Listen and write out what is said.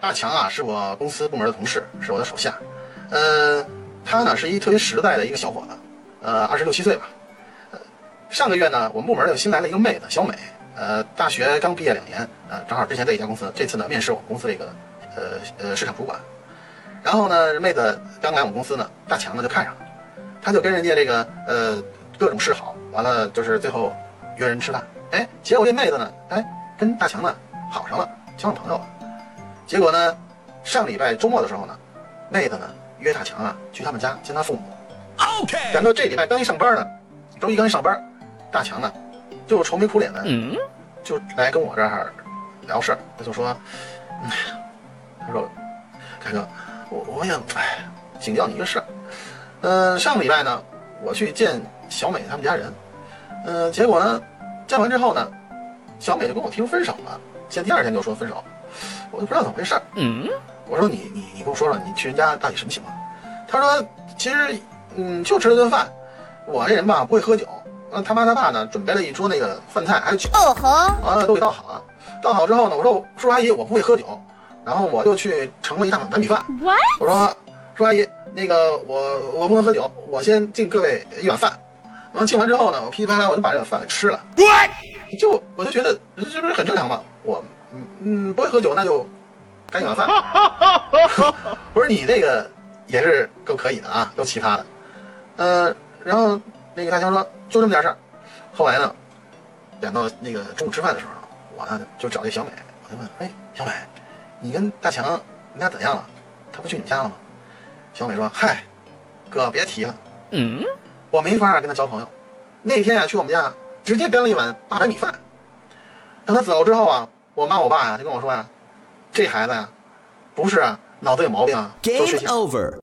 大强啊，是我公司部门的同事，是我的手下。呃，他呢是一特别实在的一个小伙子，呃，二十六七岁吧。呃，上个月呢，我们部门又新来了一个妹子小美，呃，大学刚毕业两年，呃，正好之前在一家公司，这次呢面试我们公司这个呃呃市场主管。然后呢，妹子刚来我们公司呢，大强呢就看上了，他就跟人家这个呃各种示好，完了就是最后约人吃饭。哎，结果这妹子呢，哎，跟大强呢好上了，交上朋友了。结果呢，上礼拜周末的时候呢，妹子呢约大强啊去他们家见他父母。OK，赶到这礼拜刚一上班呢，周一刚一上班，大强呢就愁眉苦脸的，嗯，就来跟我这儿聊事儿。他就说，嗯，他说，凯哥，我我想哎请教你一个事儿。呃，上个礼拜呢，我去见小美他们家人，呃，结果呢，见完之后呢，小美就跟我提出分手了，见第二天就说分手。我就不知道怎么回事儿。嗯，我说你你你跟我说说，你去人家到底什么情况？他说其实嗯就吃了顿饭，我这人吧不会喝酒，那他妈他爸呢准备了一桌那个饭菜还有酒，哦吼，完了都给倒好了。倒好之后呢，我说叔叔阿姨我不会喝酒，然后我就去盛了一大碗白米饭。我说叔叔阿姨那个我我不能喝酒，我先敬各位一碗饭。完了敬完之后呢，我噼里啪啦我就把这碗饭给吃了。就我就觉得这不是很正常吗？我嗯嗯不会喝酒，那就干一碗饭。我说你这个也是够可以的啊，够奇葩的。呃，然后那个大强说就这么点事儿。后来呢，等到那个中午吃饭的时候，我呢就找这小美，我就问，哎，小美，你跟大强你俩怎样了？他不去你家了吗？小美说，嗨，哥别提了，嗯，我没法跟他交朋友。那天啊，去我们家直接端了一碗大白米饭。等他走之后啊，我妈我爸呀、就跟我说呀、这孩子呀、不是啊脑子有毛病啊，多学 Game 习。over.